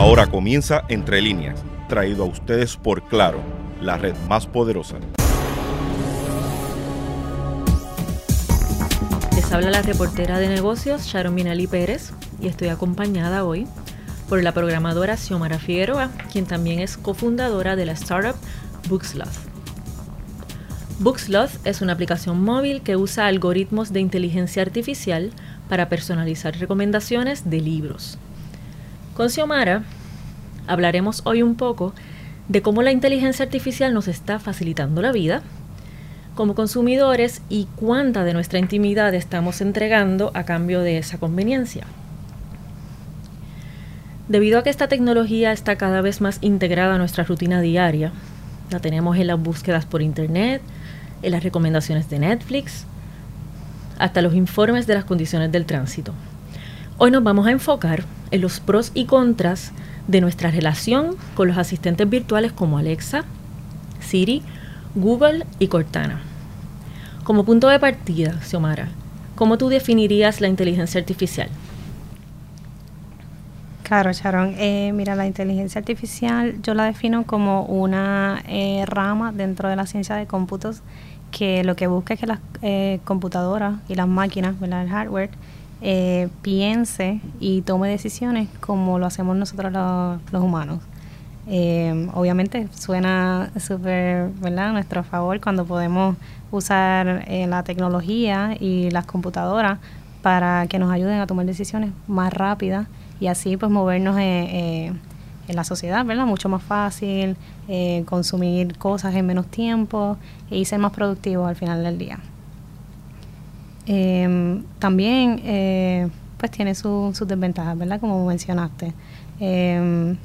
Ahora comienza Entre líneas, traído a ustedes por Claro, la red más poderosa. Les habla la reportera de negocios Sharon Minali Pérez y estoy acompañada hoy por la programadora Xiomara Figueroa, quien también es cofundadora de la startup Booksloth. Booksloth es una aplicación móvil que usa algoritmos de inteligencia artificial para personalizar recomendaciones de libros. Con Xiomara hablaremos hoy un poco de cómo la inteligencia artificial nos está facilitando la vida como consumidores y cuánta de nuestra intimidad estamos entregando a cambio de esa conveniencia. Debido a que esta tecnología está cada vez más integrada a nuestra rutina diaria, la tenemos en las búsquedas por Internet, en las recomendaciones de Netflix, hasta los informes de las condiciones del tránsito. Hoy nos vamos a enfocar en los pros y contras de nuestra relación con los asistentes virtuales como Alexa, Siri, Google y Cortana. Como punto de partida, Xiomara, ¿cómo tú definirías la inteligencia artificial? Claro, Sharon. Eh, mira, la inteligencia artificial yo la defino como una eh, rama dentro de la ciencia de cómputos que lo que busca es que las eh, computadoras y las máquinas, el hardware, piense y tome decisiones como lo hacemos nosotros los, humanos. obviamente suena súper, ¿verdad?, a nuestro favor cuando podemos usar la tecnología y las computadoras para que nos ayuden a tomar decisiones más rápidas y así pues movernos eh, eh, en la sociedad, ¿verdad? Mucho más fácil, eh, consumir cosas en menos tiempo y ser más productivos al final del día. Em, también pues tiene sus desventajas, ¿verdad? Como mencionaste. Em,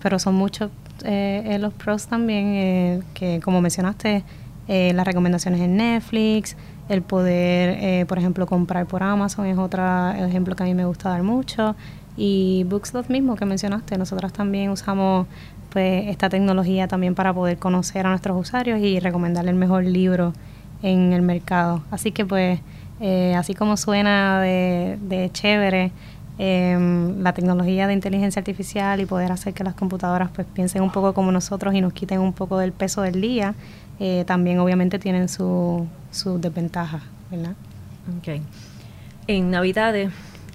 pero son muchos los pros también, que como mencionaste, las recomendaciones en Netflix, el poder, por ejemplo, comprar por Amazon es otro ejemplo que a mí me gusta dar mucho. Y Bookslot mismo que mencionaste, nosotros también usamos pues esta tecnología también para poder conocer a nuestros usuarios y recomendarle el mejor libro en el mercado. Así que pues eh, así como suena de, de chévere em, la tecnología de inteligencia artificial y poder hacer que las computadoras pues piensen un poco como nosotros y nos quiten un poco del peso del día, eh, también obviamente tienen sus su desventajas, ¿verdad? Okay. En Navidades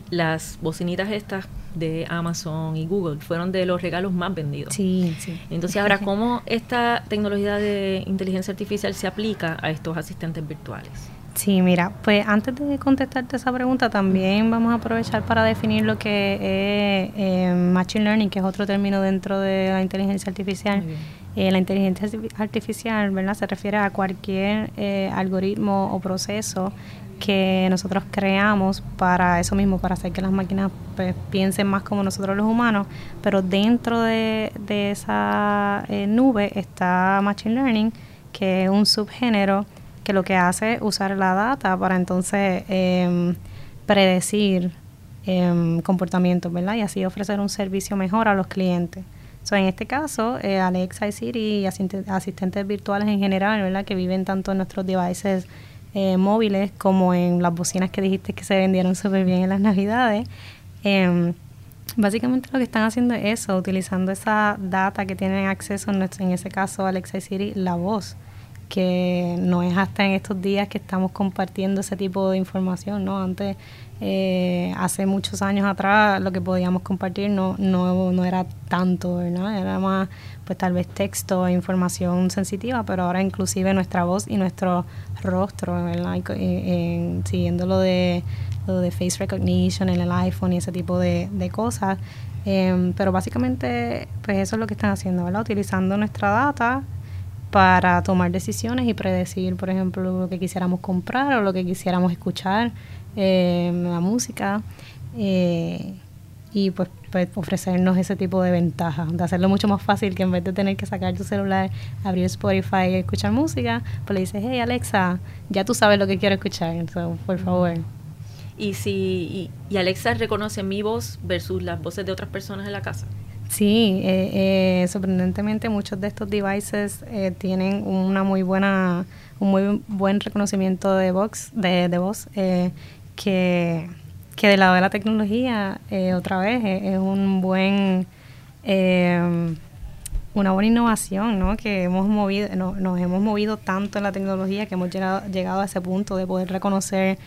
las bocinitas estas de Amazon y Google fueron de los regalos más vendidos. Sí, sí. Entonces, ahora, ¿cómo esta tecnología de inteligencia artificial se aplica a estos asistentes virtuales? Sí, mira, pues antes de contestarte esa pregunta, también vamos a aprovechar para definir lo que es eh, Machine Learning, que es otro término dentro de la inteligencia artificial. Eh, la inteligencia artificial, ¿verdad? Se refiere a cualquier eh, algoritmo o proceso que nosotros creamos para eso mismo, para hacer que las máquinas pues, piensen más como nosotros los humanos, pero dentro de, esa eh, nube está Machine Learning, que es un subgénero que lo que hace es usar la data para entonces em, predecir eh, comportamientos, ¿verdad? Y así ofrecer un servicio mejor a los clientes. So, en este caso, eh, Alexa y Siri y asistentes virtuales en general, ¿verdad? Que viven tanto en nuestros devices eh, móviles como en las bocinas que dijiste que se vendieron súper bien en las navidades. Em, básicamente lo que están haciendo es eso, utilizando esa data que tienen acceso, en, nuestro, en ese caso Alexa y Siri, la voz que no es hasta en estos días que estamos compartiendo ese tipo de información, ¿no? Antes, eh, hace muchos años atrás, lo que podíamos compartir no, no, no era tanto, ¿verdad? Era más, pues tal vez texto e información sensitiva, pero ahora inclusive nuestra voz y nuestro rostro, ¿verdad? siguiendo lo de, lo de face recognition en el iPhone y ese tipo de, de cosas. Em, pero básicamente, pues eso es lo que están haciendo, ¿verdad? Utilizando nuestra data para tomar decisiones y predecir, por ejemplo, lo que quisiéramos comprar o lo que quisiéramos escuchar, eh, la música, eh, y pues, pues, ofrecernos ese tipo de ventajas, de hacerlo mucho más fácil que en vez de tener que sacar tu celular, abrir Spotify y escuchar música, pues le dices, hey Alexa, ya tú sabes lo que quiero escuchar, entonces, por favor. ¿Y si y Alexa reconoce mi voz versus las voces de otras personas en la casa? Sí, eh, eh, sorprendentemente muchos de estos devices eh, tienen una muy buena, un muy buen reconocimiento de voz, de, de voz, que, que del lado de la tecnología, otra vez, es un buen Eh, una buena innovación, ¿no? Que hemos movido, nos hemos movido tanto en la tecnología que hemos llegado, llegado a ese punto de poder reconocer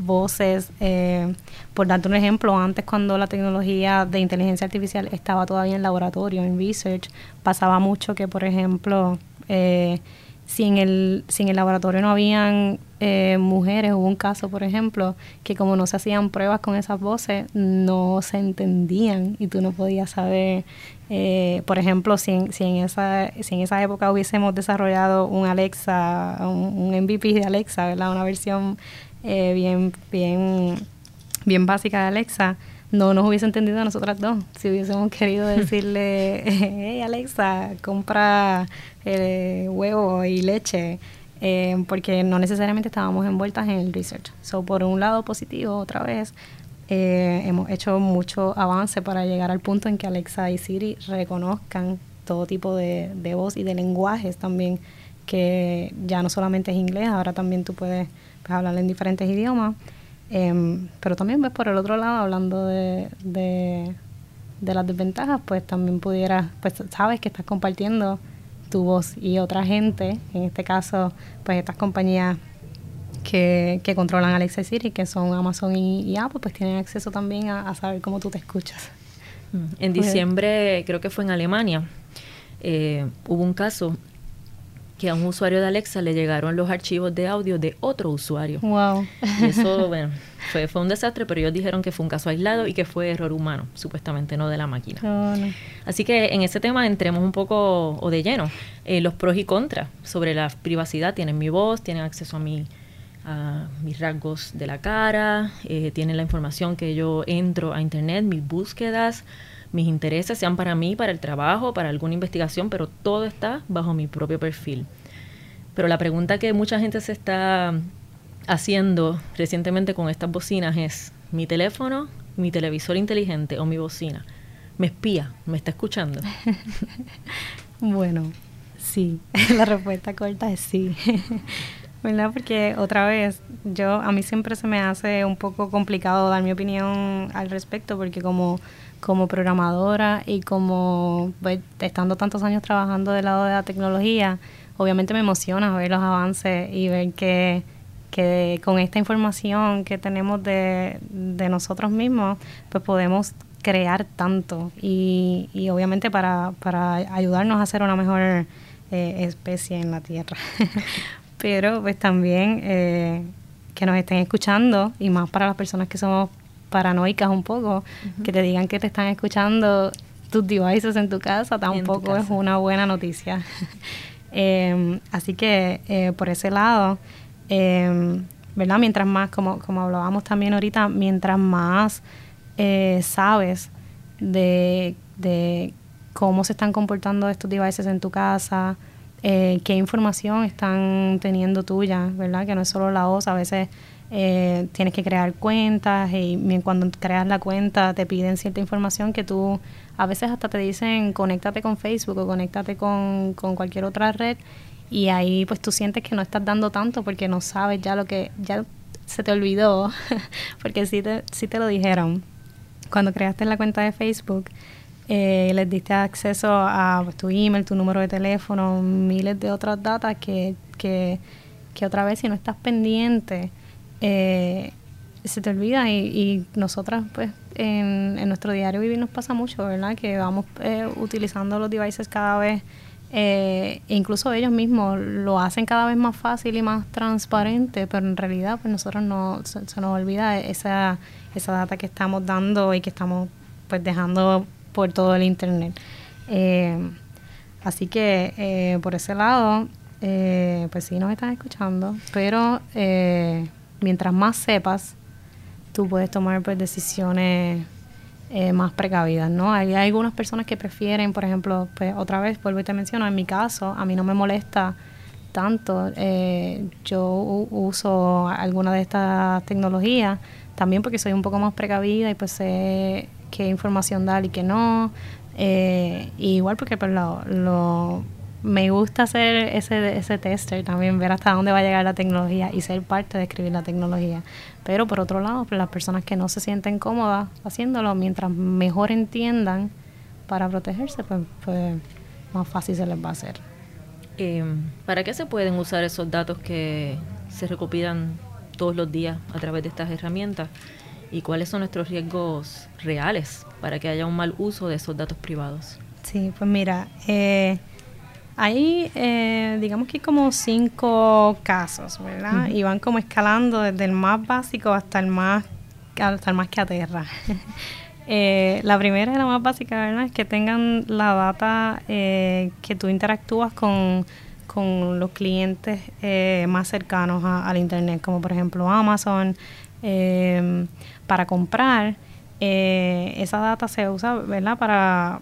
voces. Eh, por darte un ejemplo, antes cuando la tecnología de inteligencia artificial estaba todavía en laboratorio, en research, pasaba mucho que, por ejemplo, eh, si, en el, si en el laboratorio no habían eh, mujeres, hubo un caso, por ejemplo, que como no se hacían pruebas con esas voces, no se entendían y tú no podías saber, eh, por ejemplo, si en, si, en esa, si en esa época hubiésemos desarrollado un Alexa, un, MVP de Alexa, ¿verdad? Una versión eh, bien, bien, bien básica de Alexa, no nos hubiese entendido a nosotras dos. Si hubiésemos querido decirle, hey Alexa, compra eh, huevo y leche, eh, porque no necesariamente estábamos envueltas en el research. So, por un lado positivo, otra vez, eh, hemos hecho mucho avance para llegar al punto en que Alexa y Siri reconozcan todo tipo de, de voz y de lenguajes también, que ya no solamente es inglés, ahora también tú puedes hablar en diferentes idiomas. Em, pero también ves por el otro lado, hablando de, de, de, las desventajas, pues también pudieras, pues sabes que estás compartiendo tu voz y otra gente, en este caso, pues estas compañías que, que controlan Alexa Siri, que son Amazon y, Apple, pues tienen acceso también a, saber cómo tú te escuchas. Mm, en diciembre, creo que fue en Alemania, eh, hubo un caso que a un usuario de Alexa le llegaron los archivos de audio de otro usuario. Wow. Y eso, bueno, fue, fue un desastre, pero ellos dijeron que fue un caso aislado y que fue error humano, supuestamente no de la máquina. Oh, Así que en ese tema entremos un poco o de lleno. Eh, los pros y contras sobre la privacidad. Tienen mi voz, tienen acceso a mi a mis rasgos de la cara, eh, tienen la información que yo entro a internet, mis búsquedas, mis intereses, sean para mí, para el trabajo, para alguna investigación, pero todo está bajo mi propio perfil. Pero la pregunta que mucha gente se está haciendo recientemente con estas bocinas es, ¿mi teléfono, mi televisor inteligente o mi bocina me espía, me está escuchando? bueno, sí, la respuesta corta es sí. ¿Verdad? Porque otra vez, yo a mí siempre se me hace un poco complicado dar mi opinión al respecto porque como como programadora y como pues, estando tantos años trabajando del lado de la tecnología, obviamente me emociona ver los avances y ver que, que con esta información que tenemos de, de nosotros mismos, pues podemos crear tanto y, y obviamente para, para ayudarnos a ser una mejor eh, especie en la Tierra. Pero pues también eh, que nos estén escuchando y más para las personas que somos paranoicas un poco, que te digan que te están escuchando tus devices en tu casa, tampoco es una buena noticia. Em, así que eh, por ese lado, eh, ¿verdad? Mientras más, como, como hablábamos también ahorita, mientras más eh, sabes de, de cómo se están comportando estos devices en tu casa, eh, qué información están teniendo tuya, ¿verdad? Que no es solo la voz, a veces eh, tienes que crear cuentas y cuando creas la cuenta te piden cierta información que tú a veces hasta te dicen conéctate con Facebook o conéctate con, cualquier otra red y ahí pues tú sientes que no estás dando tanto porque no sabes ya lo que ya se te olvidó porque sí te, sí te lo dijeron cuando creaste la cuenta de Facebook eh, les diste acceso a pues, tu email, tu número de teléfono, miles de otras datas que, que, que otra vez si no estás pendiente eh, se te olvida y, y nosotras pues en, en, nuestro diario vivir nos pasa mucho, ¿verdad? Que vamos eh, utilizando los devices cada vez, eh, incluso ellos mismos lo hacen cada vez más fácil y más transparente, pero en realidad pues nosotros no, se, nos olvida esa, esa data que estamos dando y que estamos pues dejando por todo el internet. Eh, así que eh, por ese lado, eh, pues sí nos están escuchando, pero eh, mientras más sepas, tú puedes tomar pues, decisiones más precavidas, ¿no? Hay, algunas personas que prefieren, por ejemplo, pues otra vez, vuelvo y te menciono, en mi caso, a mí no me molesta tanto. Yo uso alguna de estas tecnologías también porque soy un poco más precavida y pues sé qué información dar y qué no. Eh, igual porque pues lo, lo me gusta hacer ese, ese tester también, ver hasta dónde va a llegar la tecnología y ser parte de escribir la tecnología. Pero por otro lado, pues las personas que no se sienten cómodas haciéndolo, mientras mejor entiendan, para protegerse, pues, pues más fácil se les va a hacer. Em, ¿Para qué se pueden usar esos datos que se recopilan todos los días a través de estas herramientas? ¿Y cuáles son nuestros riesgos reales para que haya un mal uso de esos datos privados? Sí, pues mira, eh, hay, eh, digamos que como cinco casos, ¿verdad? Y van como escalando desde el más básico hasta el más, hasta el más que aterra. eh, la primera y la más básica, ¿verdad? Es que tengan la data eh, que tú interactúas con, con los clientes eh, más cercanos al Internet, como por ejemplo Amazon, eh, para comprar. esa data se usa, ¿verdad? Para,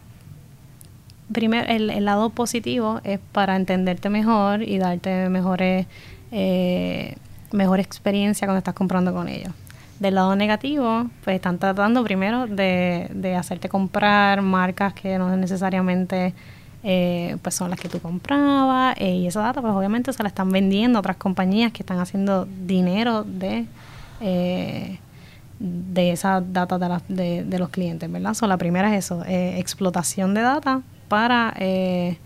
primero, el, lado positivo es para entenderte mejor y darte mejores, eh, mejor experiencia cuando estás comprando con ellos. Del lado negativo, pues están tratando primero de, de hacerte comprar marcas que no necesariamente eh, pues son las que tú comprabas eh, y esa data pues obviamente se la están vendiendo a otras compañías que están haciendo dinero de de esa data de, de, los clientes, ¿verdad? So, la primera es eso, explotación de data para eh,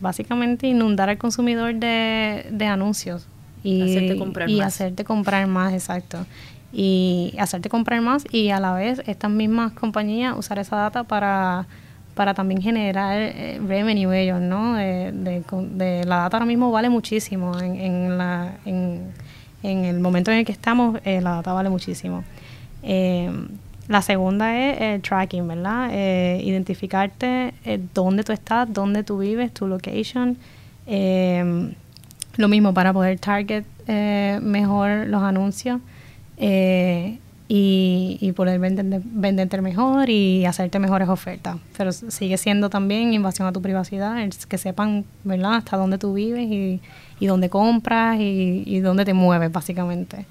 básicamente inundar al consumidor de, de anuncios y hacerte comprar y más. hacerte comprar más, exacto. Y hacerte comprar más y a la vez estas mismas compañías usar esa data para para también generar eh, revenue ellos, ¿no? De, de, la data ahora mismo vale muchísimo en, en, la, en, en el momento en el que estamos, eh, la data vale muchísimo. Eh, la segunda es el tracking, ¿verdad? Eh, identificarte eh, dónde tú estás, dónde tú vives, tu location. Lo mismo para poder target mejor los anuncios y, y, poder vender, venderte mejor y hacerte mejores ofertas. Pero sigue siendo también invasión a tu privacidad, que sepan, ¿verdad?, hasta dónde tú vives y, y dónde compras y, dónde te mueves, básicamente.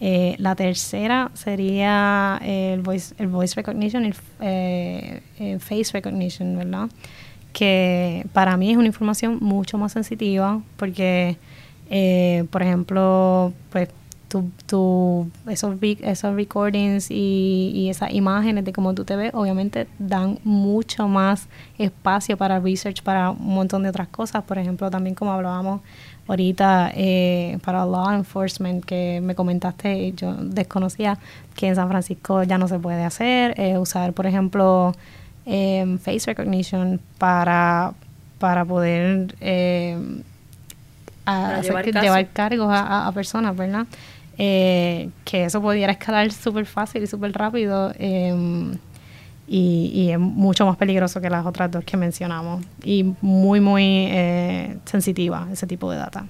Eh, la tercera sería el voice, el voice recognition, el, eh, face recognition, ¿verdad? Que para mí es una información mucho más sensitiva porque, eh, por ejemplo, pues tu, tu, esos, esos recordings y, y, esas imágenes de cómo tú te ves, obviamente dan mucho más espacio para research, para un montón de otras cosas. Por ejemplo, también como hablábamos ahorita eh, para law enforcement que me comentaste, yo desconocía que en San Francisco ya no se puede hacer, eh, usar por ejemplo em, face recognition para, para poder em, llevar, cargos a, personas, ¿verdad? Eh, que eso pudiera escalar súper fácil y súper rápido. Em, y, es mucho más peligroso que las otras dos que mencionamos y muy, muy eh, sensitiva ese tipo de data.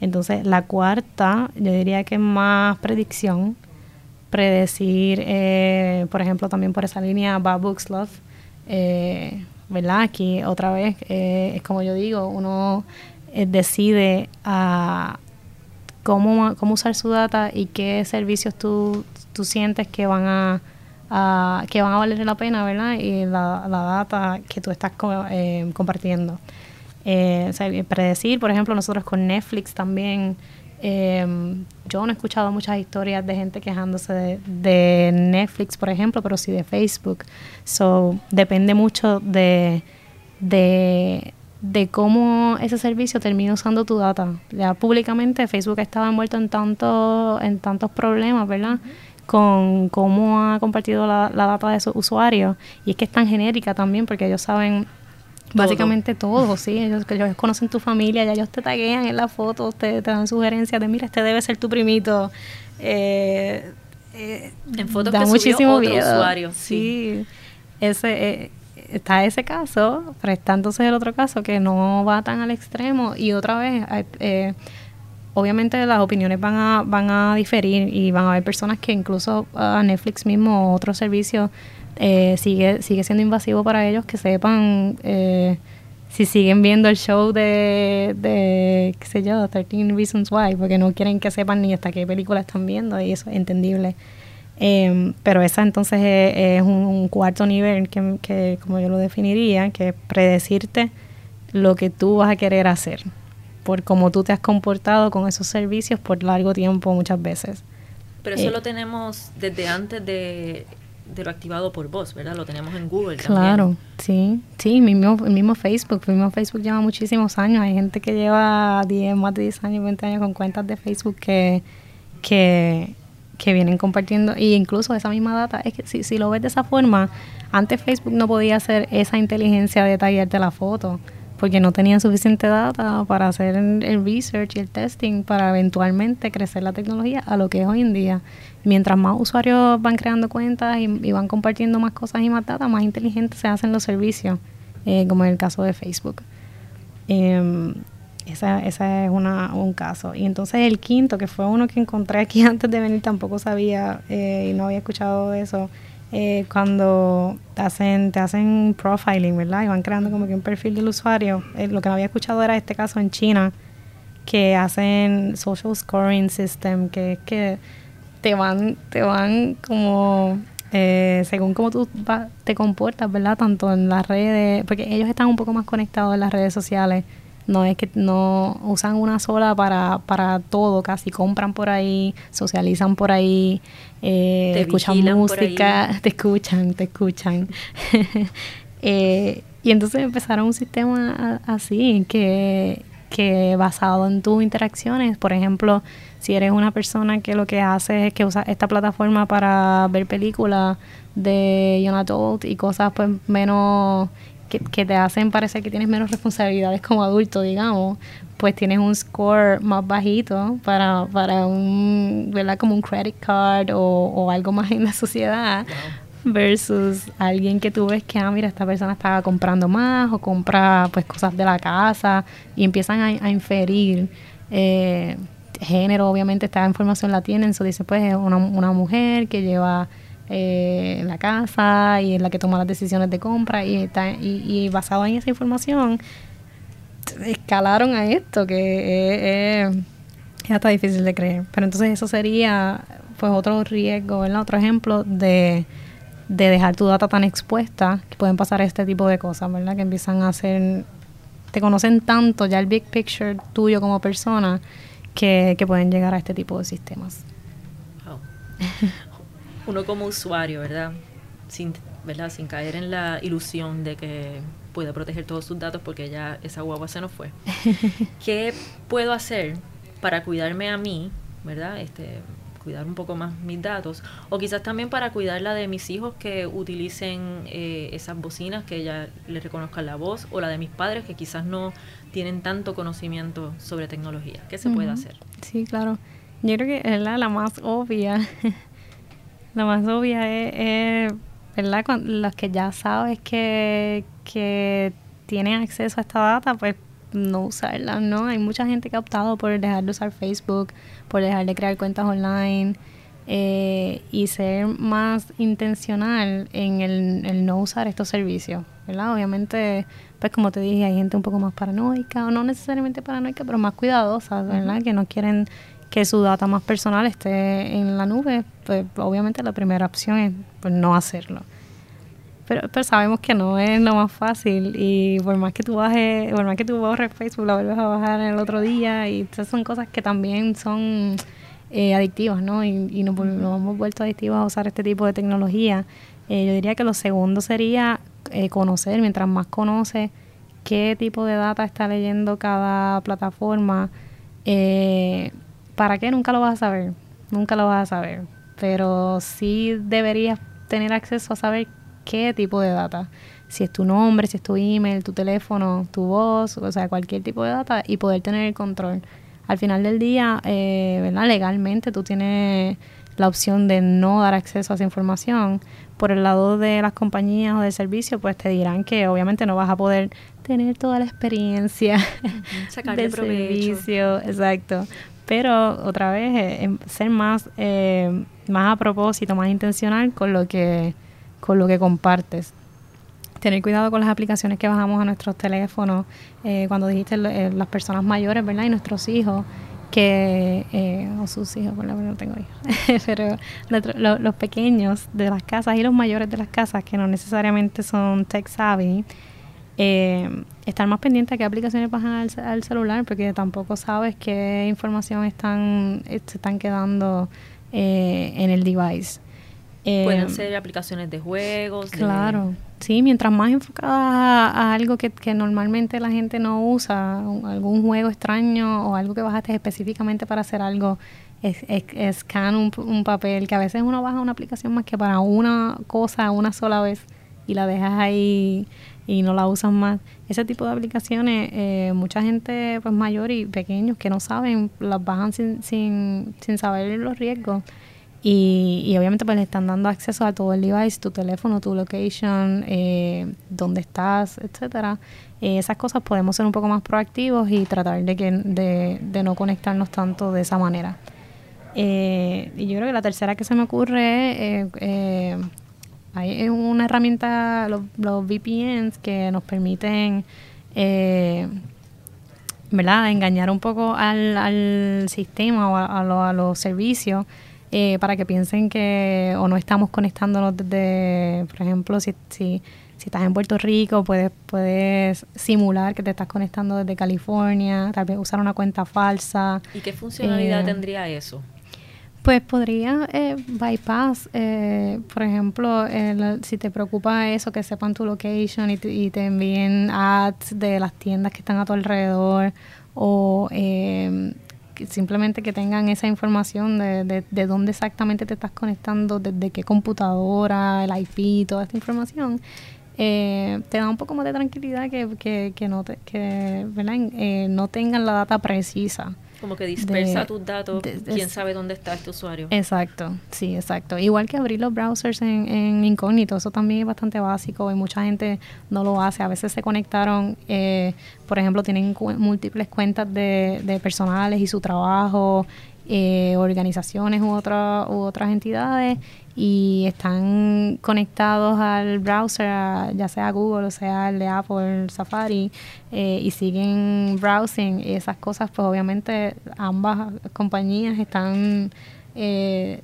Entonces, la cuarta, yo diría que es más predicción, predecir, eh, por ejemplo, también por esa línea Bad Books Love, eh, ¿verdad? Aquí otra vez, es como yo digo, uno decide a cómo, cómo usar su data y qué servicios tú, tú sientes que van a que van a valer la pena, ¿verdad? Y la, data que tú estás eh, compartiendo. Eh, predecir, por ejemplo, nosotros con Netflix también, em, yo no he escuchado muchas historias de gente quejándose de, Netflix, por ejemplo, pero sí de Facebook. So, depende mucho de, de, cómo ese servicio termina usando tu data. Ya públicamente Facebook estaba envuelto en, tanto, en tantos problemas, ¿verdad? con cómo ha compartido la, data de sus usuarios. Y es que es tan genérica también porque ellos saben básicamente todo, ¿sí? Ellos, ellos conocen tu familia, ya ellos te taguean en la foto, te, te dan sugerencias de, mira, este debe ser tu primito. Eh, eh, en fotos da que muchísimo otro usuario. Sí, ese... Eh, está ese caso, pero está entonces el otro caso que no va tan al extremo y otra vez eh, obviamente las opiniones van a, van a diferir y van a haber personas que incluso a Netflix mismo o otros servicios eh, sigue, sigue siendo invasivo para ellos que sepan eh, si siguen viendo el show de, de, qué sé yo, 13 Reasons Why, porque no quieren que sepan ni hasta qué película están viendo y eso es entendible. Em, pero esa entonces es, un, un, cuarto nivel que, que, como yo lo definiría, que es predecirte lo que tú vas a querer hacer por cómo tú te has comportado con esos servicios por largo tiempo muchas veces. Pero eso eh, lo tenemos desde antes de, de lo activado por voz, ¿verdad? Lo tenemos en Google claro, sí, sí, mismo, el mismo Facebook, el mismo Facebook lleva muchísimos años, hay gente que lleva 10, más de 10 años, 20 años con cuentas de Facebook que, que, que vienen compartiendo, y incluso esa misma data, es que si, si lo ves de esa forma, antes Facebook no podía hacer esa inteligencia de tallarte la foto, porque no tenían suficiente data para hacer el research y el testing para eventualmente crecer la tecnología a lo que es hoy en día. Mientras más usuarios van creando cuentas y, van compartiendo más cosas y más data, más inteligentes se hacen los servicios, eh, como en el caso de Facebook. Eh, ese es una, un caso. Y entonces el quinto, que fue uno que encontré aquí antes de venir, tampoco sabía eh, y no había escuchado eso, eh, cuando te hacen, te hacen profiling, ¿verdad? Y van creando como que un perfil del usuario. Eh, lo que no había escuchado era este caso en China, que hacen social scoring system, que es que te van, te van como eh, según cómo tú te comportas, ¿verdad? Tanto en las redes, porque ellos están un poco más conectados en las redes sociales no es que no usan una sola para, para todo, casi compran por ahí, socializan por ahí, eh, escuchan música, te escuchan, te escuchan. Eh, y entonces empezaron un sistema así, que, que basado en tus interacciones, por ejemplo, si eres una persona que lo que hace es que usa esta plataforma para ver películas de young adult y cosas pues menos que, te hacen parecer que tienes menos responsabilidades como adulto, digamos, pues tienes un score más bajito para, para un, ¿verdad? Como un credit card o, algo más en la sociedad. versus alguien que tú ves que, ah, mira, esta persona estaba comprando más o compra pues cosas de la casa y empiezan a, inferir eh, género, obviamente esta información la tienen, eso dice pues es una, una mujer que lleva eh, en la casa y en la que toma las decisiones de compra y, está, y, basado en esa información escalaron a esto que es, hasta difícil de creer. Pero entonces eso sería pues otro riesgo, otro ejemplo de, de dejar tu data tan expuesta que pueden pasar este tipo de cosas, ¿verdad? Que empiezan a hacer, te conocen tanto ya el big picture tuyo como persona que, que pueden llegar a este tipo de sistemas. uno como usuario, ¿verdad? Sin, ¿verdad? Sin caer en la ilusión de que puede proteger todos sus datos porque ya esa guagua se nos fue. ¿Qué puedo hacer para cuidarme a mí, ¿verdad? Este, cuidar un poco más mis datos o quizás también para cuidar la de mis hijos que utilicen eh, esas bocinas que ya les reconozcan la voz o la de mis padres que quizás no tienen tanto conocimiento sobre tecnología. ¿Qué se puede hacer? Sí, claro. Yo creo que es la, la más obvia lo más obvia es, ¿verdad? los que ya sabes que, que tienen acceso a esta data, pues no usarla, ¿no? Hay mucha gente que ha optado por dejar de usar Facebook, por dejar de crear cuentas online eh, y ser más intencional en el, no usar estos servicios, ¿verdad? Obviamente, pues como te dije, hay gente un poco más paranoica, o no necesariamente paranoica, pero más cuidadosa, ¿verdad? Que no quieren que su data más personal esté en la nube, pues obviamente la primera opción es pues, no hacerlo. Pero, pero sabemos que no es lo más fácil y por más que tú bajes, por más que tú borres Facebook, la vuelves a bajar el otro día y esas son cosas que también son eh, adictivas, ¿no? Y, y nos, hemos vuelto adictivos a usar este tipo de tecnología. Eh, yo diría que lo segundo sería eh, conocer, mientras más conoces qué tipo de data está leyendo cada plataforma, ¿Para qué? Nunca lo vas a saber. Nunca lo vas a saber. Pero sí deberías tener acceso a saber qué tipo de data. Si es tu nombre, si es tu email, tu teléfono, tu voz, o sea, cualquier tipo de data y poder tener el control. Al final del día, eh, ¿verdad? Legalmente tú tienes la opción de no dar acceso a esa información. Por el lado de las compañías o de servicio, pues te dirán que obviamente no vas a poder tener toda la experiencia del servicio. Exacto pero otra vez eh, em, ser más eh, más a propósito más intencional con lo que con lo que compartes. Tener cuidado con las aplicaciones que bajamos a nuestros teléfonos eh, cuando dijiste las personas mayores verdad y nuestros hijos que o sus hijos por no tengo hijos. Pero los pequeños de las casas y los mayores de las casas que no necesariamente son tech savvy eh, estar más pendiente a qué aplicaciones bajan al, celular, porque tampoco sabes qué información están, se están quedando eh, en el device. Pueden ser aplicaciones de juegos. Claro, sí, mientras más enfocada a, algo que, normalmente la gente no usa, algún juego extraño o algo que bajaste específicamente para hacer algo, es, es, un, un, papel que a veces uno baja una aplicación más que para una cosa una sola vez y la dejas ahí y no la usan más. Ese tipo de aplicaciones, eh, mucha gente pues mayor y pequeños que no saben, las bajan sin, sin, sin saber los riesgos. Y, y, obviamente pues le están dando acceso a todo el device, tu teléfono, tu location, eh, dónde estás, etcétera. Eh, esas cosas podemos ser un poco más proactivos y tratar de, que, de, de no conectarnos tanto de esa manera. Eh, y yo creo que la tercera que se me ocurre es eh, hay una herramienta, los, VPNs, que nos permiten, eh, ¿verdad?, engañar un poco al, al sistema o a, los servicios eh, para que piensen que o no estamos conectándonos desde, por ejemplo, si, si, si estás en Puerto Rico, puedes, puedes simular que te estás conectando desde California, tal vez usar una cuenta falsa. ¿Y qué funcionalidad eh, tendría eso? Pues podría eh, bypass, eh, por ejemplo, si te preocupa eso, que sepan tu location y te, envíen ads de las tiendas que están a tu alrededor o eh, simplemente que tengan esa información de, de, de, dónde exactamente te estás conectando, desde qué computadora, el IP, toda esta información. Eh, te da un poco más de tranquilidad que, que, que no, te, que, eh, no tengan la data precisa. Como que dispersa tus datos, quién sabe dónde está este usuario. Exacto, sí, exacto. Igual que abrir los browsers en, en incógnito, eso también es bastante básico y mucha gente no lo hace. A veces se conectaron, eh, por ejemplo, tienen múltiples cuentas de, de personales y su trabajo, eh, organizaciones u, otra, u otras entidades y están conectados al browser, ya sea Google o sea el de Apple, Safari, eh, y siguen browsing. Esas cosas, pues obviamente ambas compañías están eh,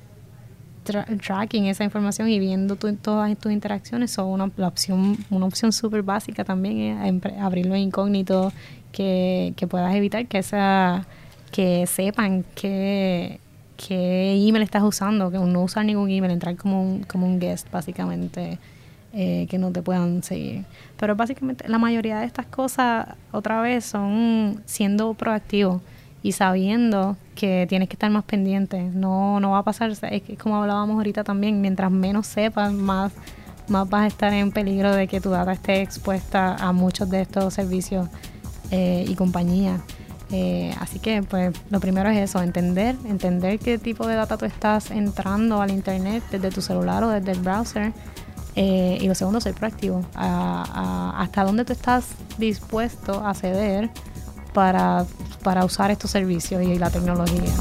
tracking esa información y viendo todas tus interacciones. Son una, la opción, una opción súper básica también es abrirlo en incógnito, que, que puedas evitar que esa que sepan que qué email estás usando, que no usar ningún email, entrar como un, como un guest, básicamente, eh, que no te puedan seguir. Pero básicamente la mayoría de estas cosas, otra vez, son siendo proactivo y sabiendo que tienes que estar más pendiente. No, no va a pasar, es que como hablábamos ahorita también, mientras menos sepas, más, más vas a estar en peligro de que tu data esté expuesta a muchos de estos servicios eh, y compañías. Eh, así que, pues, lo primero es eso, entender, entender qué tipo de data tú estás entrando al internet desde tu celular o desde el browser. Eh, y lo segundo, ser proactivo. hasta dónde tú estás dispuesto a ceder para, para usar estos servicios y la tecnología.